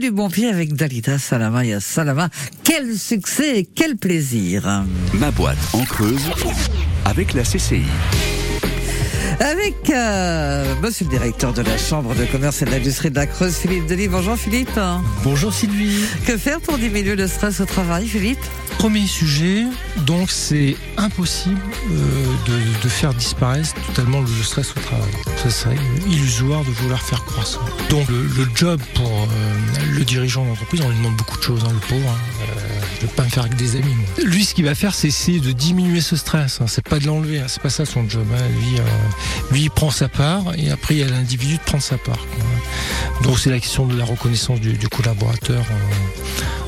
du bon pied avec Dalida Salama et Salama. Quel succès et quel plaisir. Ma boîte en creuse avec la CCI. Avec euh, monsieur le directeur de la Chambre de commerce et de l'industrie de la Creuse, Philippe Delis. Bonjour Philippe. Bonjour Sylvie. Que faire pour diminuer le stress au travail, Philippe? Premier sujet, donc c'est impossible euh, de, faire disparaître totalement le stress au travail. Ça serait illusoire de vouloir faire croire. Donc le, job pour euh, le dirigeant d'entreprise, on lui demande beaucoup de choses, hein, le pauvre. Hein. Euh, je vais pas me faire avec des amis. Lui, ce qu'il va faire, c'est essayer de diminuer ce stress. Hein. C'est pas de l'enlever. Hein. C'est pas ça son job. Hein. Lui, euh, lui, il prend sa part et après, il y a l'individu de prendre sa part. Donc, c'est la question de la reconnaissance du collaborateur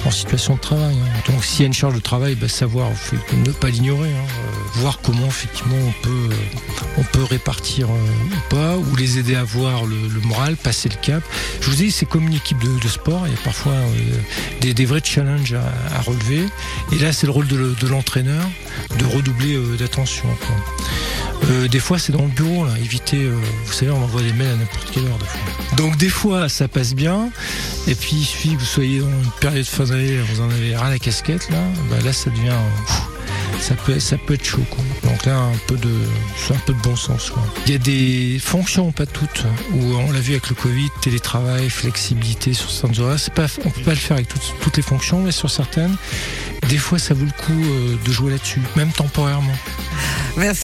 en, situation de travail. Hein. Donc, s'il y a une charge de travail, bah, savoir ne pas l'ignorer. Euh, voir comment effectivement on peut, euh, on peut répartir euh, ou pas, ou les aider à voir le, moral, passer le cap. Je vous dis, c'est comme une équipe de, sport. Il y a parfois des, vrais challenges à, relever. Et là, c'est le rôle de, l'entraîneur de redoubler d'attention. Euh, des fois, c'est dans le bureau, là, éviter. Euh, vous savez, on envoie des mails à n'importe quelle heure, des fois. Donc, des fois, ça passe bien. Et puis, il suffit que vous soyez dans une période fin d'année, vous en avez ras la casquette, là. Bah, là, ça devient. Ça peut, ça peut être chaud. Quoi. Donc là, un peu de, un peu de bon sens. Quoi. Il y a des fonctions, pas toutes, où on l'a vu avec le Covid, télétravail, flexibilité sur certaines horaires. Pas, on peut pas le faire avec toutes, toutes les fonctions, mais sur certaines, des fois, ça vaut le coup de jouer là-dessus, même temporairement. Merci.